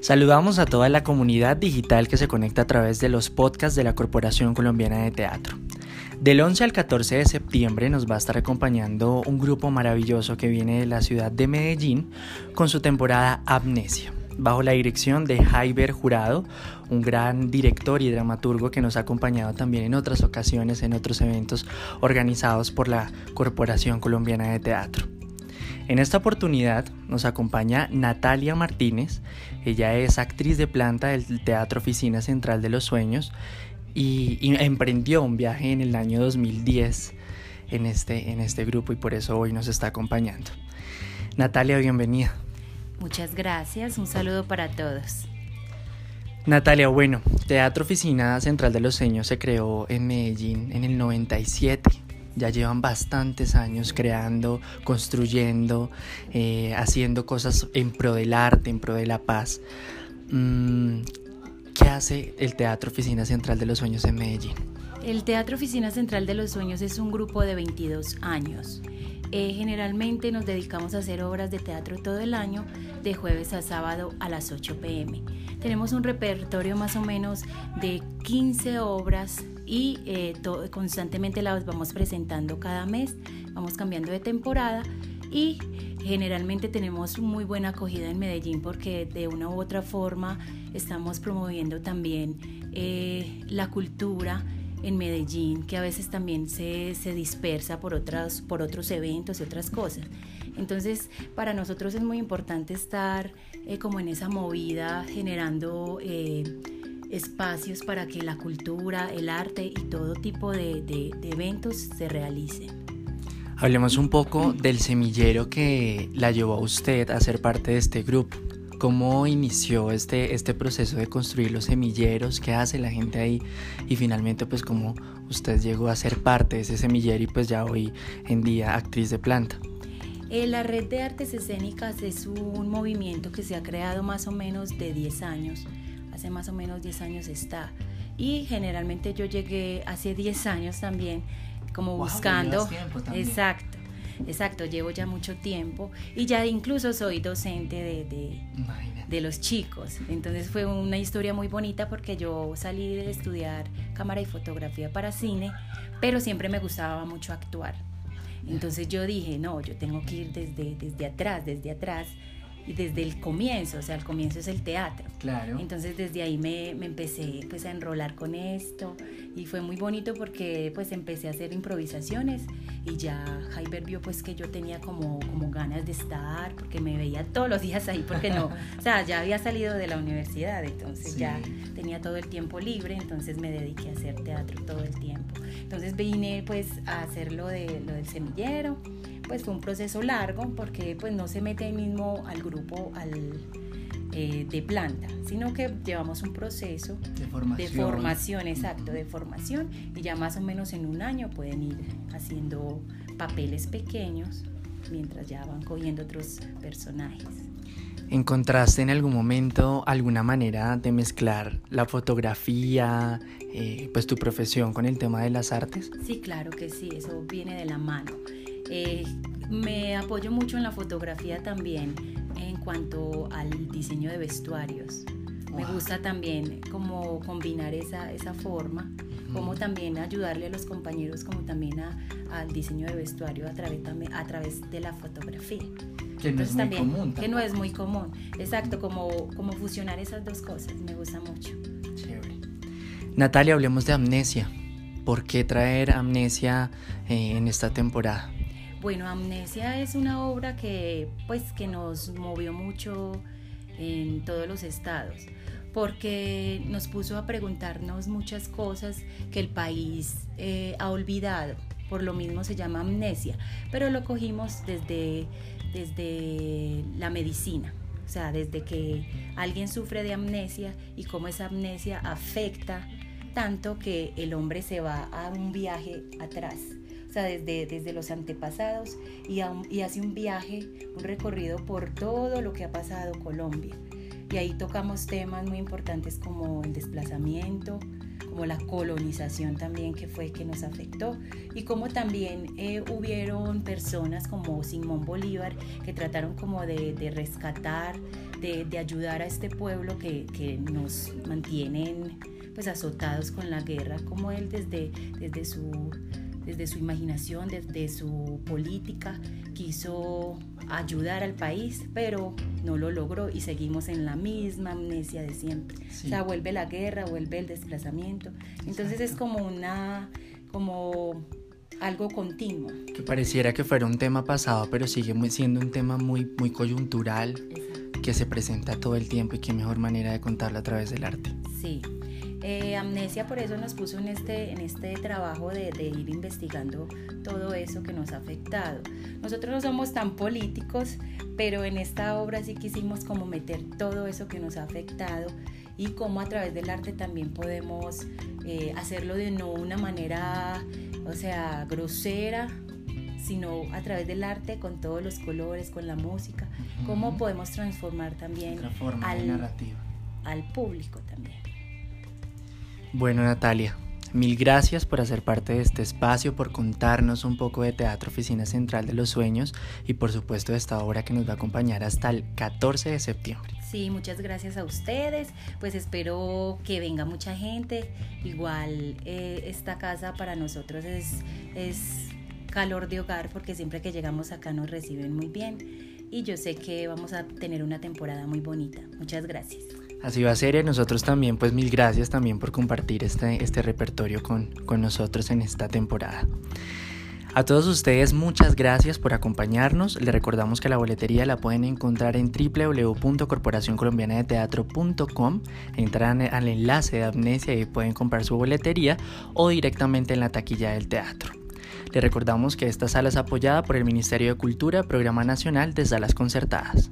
Saludamos a toda la comunidad digital que se conecta a través de los podcasts de la Corporación Colombiana de Teatro. Del 11 al 14 de septiembre nos va a estar acompañando un grupo maravilloso que viene de la ciudad de Medellín con su temporada Amnesia, bajo la dirección de Jaiber Jurado, un gran director y dramaturgo que nos ha acompañado también en otras ocasiones en otros eventos organizados por la Corporación Colombiana de Teatro. En esta oportunidad nos acompaña Natalia Martínez, ella es actriz de planta del Teatro Oficina Central de los Sueños y, emprendió un viaje en el año 2010 en este, en este grupo y por eso hoy nos está acompañando. Natalia, bienvenida. Muchas gracias, un saludo para todos. Natalia, bueno, Teatro Oficina Central de los Sueños se creó en Medellín en el 97 ya llevan bastantes años creando, construyendo, eh, haciendo cosas en pro del arte, en pro de la paz. Mm, ¿Qué hace el Teatro Oficina Central de los Sueños en Medellín? El Teatro Oficina Central de los Sueños es un grupo de 22 años. Eh, generalmente nos dedicamos a hacer obras de teatro todo el año, de jueves a sábado a las 8 pm. Tenemos un repertorio más o menos de 15 obras y eh, constantemente las vamos presentando cada mes, vamos cambiando de temporada y generalmente tenemos muy buena acogida en Medellín porque de una u otra forma estamos promoviendo también eh, la cultura en Medellín que a veces también se, dispersa por, otras, por otros eventos y otras cosas. Entonces, para nosotros es muy importante estar eh, como en esa movida generando espacios para que la cultura, el arte y todo tipo de, eventos se realicen. Hablemos un poco del semillero que la llevó a usted a ser parte de este grupo. ¿Cómo inició este, este proceso de construir los semilleros? ¿Qué hace la gente ahí? Y finalmente, pues, cómo usted llegó a ser parte de ese semillero y pues ya hoy en día actriz de planta. Eh, la Red de Artes Escénicas es un movimiento que se ha creado más o menos de 10 años hace más o menos 10 años está. Y generalmente yo llegué hace 10 años también, como buscando... Exacto. Exacto, llevo ya mucho tiempo y ya incluso soy docente de, de, de, los chicos. Entonces fue una historia muy bonita porque yo salí de estudiar cámara y fotografía para cine, pero siempre me gustaba mucho actuar. Entonces yo dije, no, yo tengo que ir desde, desde atrás, desde atrás desde el comienzo, o sea, el comienzo es el teatro. Claro. Entonces desde ahí me, me, empecé pues a enrolar con esto y fue muy bonito porque pues empecé a hacer improvisaciones y ya Jaiber vio pues que yo tenía como, como ganas de estar porque me veía todos los días ahí porque no, o sea, ya había salido de la universidad, entonces ya tenía todo el tiempo libre, entonces me dediqué a hacer teatro todo el tiempo. Entonces vine pues a hacer lo, de, lo del semillero pues fue un proceso largo porque pues no se mete mismo al grupo al, eh, de planta, sino que llevamos un proceso de formación. de formación, exacto, de formación y ya más o menos en un año pueden ir haciendo papeles pequeños mientras ya van cogiendo otros personajes. ¿Encontraste en algún momento alguna manera de mezclar la fotografía, eh, pues tu profesión con el tema de las artes? Sí, claro que sí, eso viene de la mano. Eh, me apoyo mucho en la fotografía también en cuanto al diseño de vestuarios. Me gusta también como combinar esa, esa forma, como también ayudarle a los compañeros, como también al diseño de vestuario a través, a través de la fotografía. Que no es muy común. Que no es muy común. Exacto, como, como fusionar esas dos cosas. Me gusta mucho. Chévere. Natalia, hablemos de amnesia. ¿Por qué traer amnesia eh, en esta temporada? Bueno, Amnesia es una obra que, pues, que nos movió mucho en todos los estados, porque nos puso a preguntarnos muchas cosas que el país eh, ha olvidado. Por lo mismo se llama amnesia, pero lo cogimos desde, desde la medicina. O sea, desde que alguien sufre de amnesia y cómo esa amnesia afecta tanto que el hombre se va a un viaje atrás o sea, desde, desde los antepasados y, y hace un viaje, un recorrido por todo lo que ha pasado Colombia. Y ahí tocamos temas muy importantes como el desplazamiento, como la colonización también que fue que nos afectó y como también eh, hubieron personas como Simón Bolívar que trataron como de, de rescatar de, ayudar a este pueblo que, que nos mantienen pues azotados con la guerra, como él desde, desde, su, desde su imaginación, desde su política, quiso ayudar al país, pero no lo logró y seguimos en la misma amnesia de siempre. O sea, vuelve la guerra, vuelve el desplazamiento. Entonces es como una, como algo continuo. Que pareciera que fuera un tema pasado, pero sigue siendo un tema muy, muy coyuntural, que se presenta todo el tiempo y qué mejor manera de contarlo a través del arte. Sí. Eh, Amnesia por eso nos puso en este, en este trabajo de, de, ir investigando todo eso que nos ha afectado. Nosotros no somos tan políticos, pero en esta obra sí quisimos como meter todo eso que nos ha afectado y cómo a través del arte también podemos eh, hacerlo de no una manera, o sea, grosera, sino a través del arte, con todos los colores, con la música, cómo podemos transformar también al, al público también. Bueno, Natalia, Mil gracias por hacer parte de este espacio, por contarnos un poco de Teatro Oficina Central de los Sueños y por supuesto de esta obra que nos va a acompañar hasta el 14 de septiembre. Sí, muchas gracias a ustedes. Pues espero que venga mucha gente. Igual eh, esta casa para nosotros es, es calor de hogar porque siempre que llegamos acá nos reciben muy bien. Y yo sé que vamos a tener una temporada muy bonita. Muchas gracias. Así va a ser y nosotros también, pues mil gracias también por compartir este, este repertorio con, con nosotros en esta temporada. A todos ustedes muchas gracias por acompañarnos. Les recordamos que la boletería la pueden encontrar en www.corporacioncolombianadeteatro.com. Entran al enlace de Amnesia y pueden comprar su boletería o directamente en la taquilla del teatro. Les recordamos que esta sala es apoyada por el Ministerio de Cultura, Programa Nacional de Salas Concertadas.